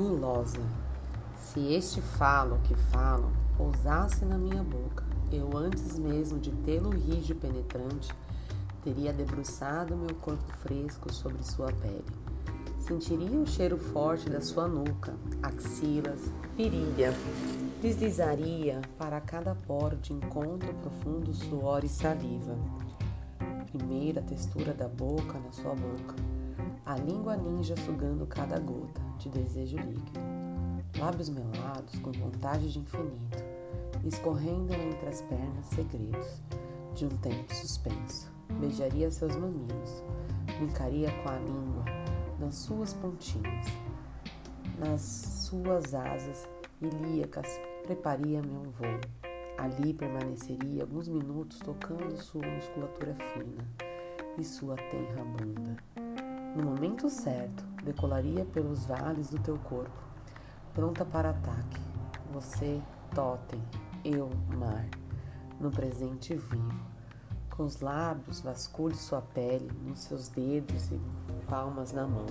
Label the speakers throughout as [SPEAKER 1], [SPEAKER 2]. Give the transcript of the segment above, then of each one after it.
[SPEAKER 1] gulosa. Se este falo que falo pousasse na minha boca, eu antes mesmo de tê-lo rijo e penetrante, teria debruçado meu corpo fresco sobre sua pele. Sentiria o cheiro forte da sua nuca, axilas, virilha. Deslizaria para cada poro de encontro profundo suor e saliva. Primeira textura da boca na sua boca, a língua ninja sugando cada gota de desejo líquido. Lábios melados com vontade de infinito, escorrendo entre as pernas segredos de um tempo suspenso. Beijaria seus mamilos, brincaria com a língua nas suas pontinhas, nas suas asas ilíacas, preparia meu voo. Ali permaneceria alguns minutos tocando sua musculatura fina e sua tenra bunda. No momento certo, decolaria pelos vales do teu corpo, pronta para ataque. Você, totem, eu, mar, no presente vivo. Com os lábios, vasculhe sua pele nos seus dedos e palmas na mão.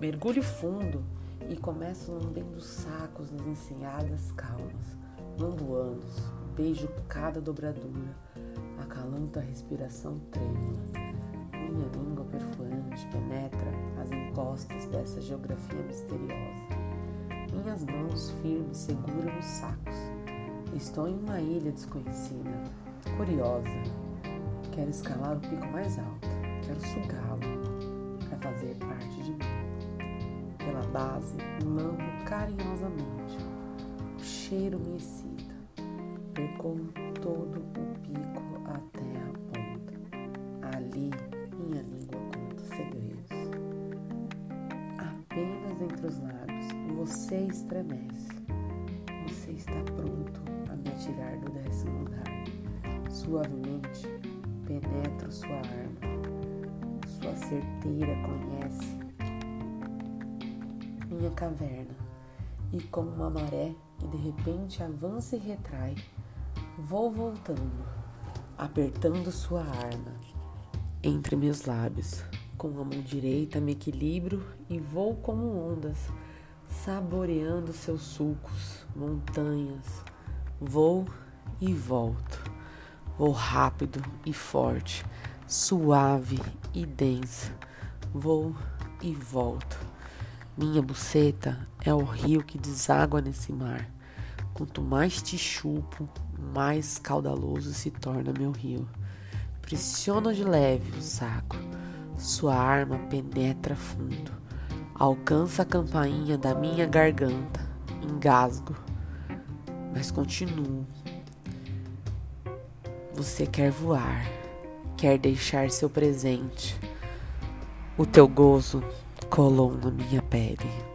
[SPEAKER 1] Mergulhe fundo e começo lambendo sacos nas enseadas calmas, lambuanos, beijo cada dobradura, acalanta a respiração trêmula. Minha língua perfurante penetra as encostas dessa geografia misteriosa. Minhas mãos firmes seguram os sacos. Estou em uma ilha desconhecida, curiosa. Quero escalar o pico mais alto, quero sugá-lo para fazer parte de mim. Pela base, lambo carinhosamente. O cheiro me excita percorro todo o pico até a ponta. Ali você estremece. Você está pronto a me tirar do décimo lugar. Suavemente penetro sua arma. Sua certeira conhece minha caverna e como uma maré que de repente avança e retrai, Vou voltando, apertando sua arma entre meus lábios. Com a mão direita me equilibro e vou como ondas, saboreando seus sulcos, montanhas. Vou e volto. Vou rápido e forte, suave e densa. Vou e volto. Minha buceta é o rio que deságua nesse mar. Quanto mais te chupo, mais caudaloso se torna meu rio. Pressiono de leve o saco, sua arma penetra fundo, alcança a campainha da minha garganta, engasgo, mas continuo. Você quer voar, quer deixar seu presente. O teu gozo colou na minha pele.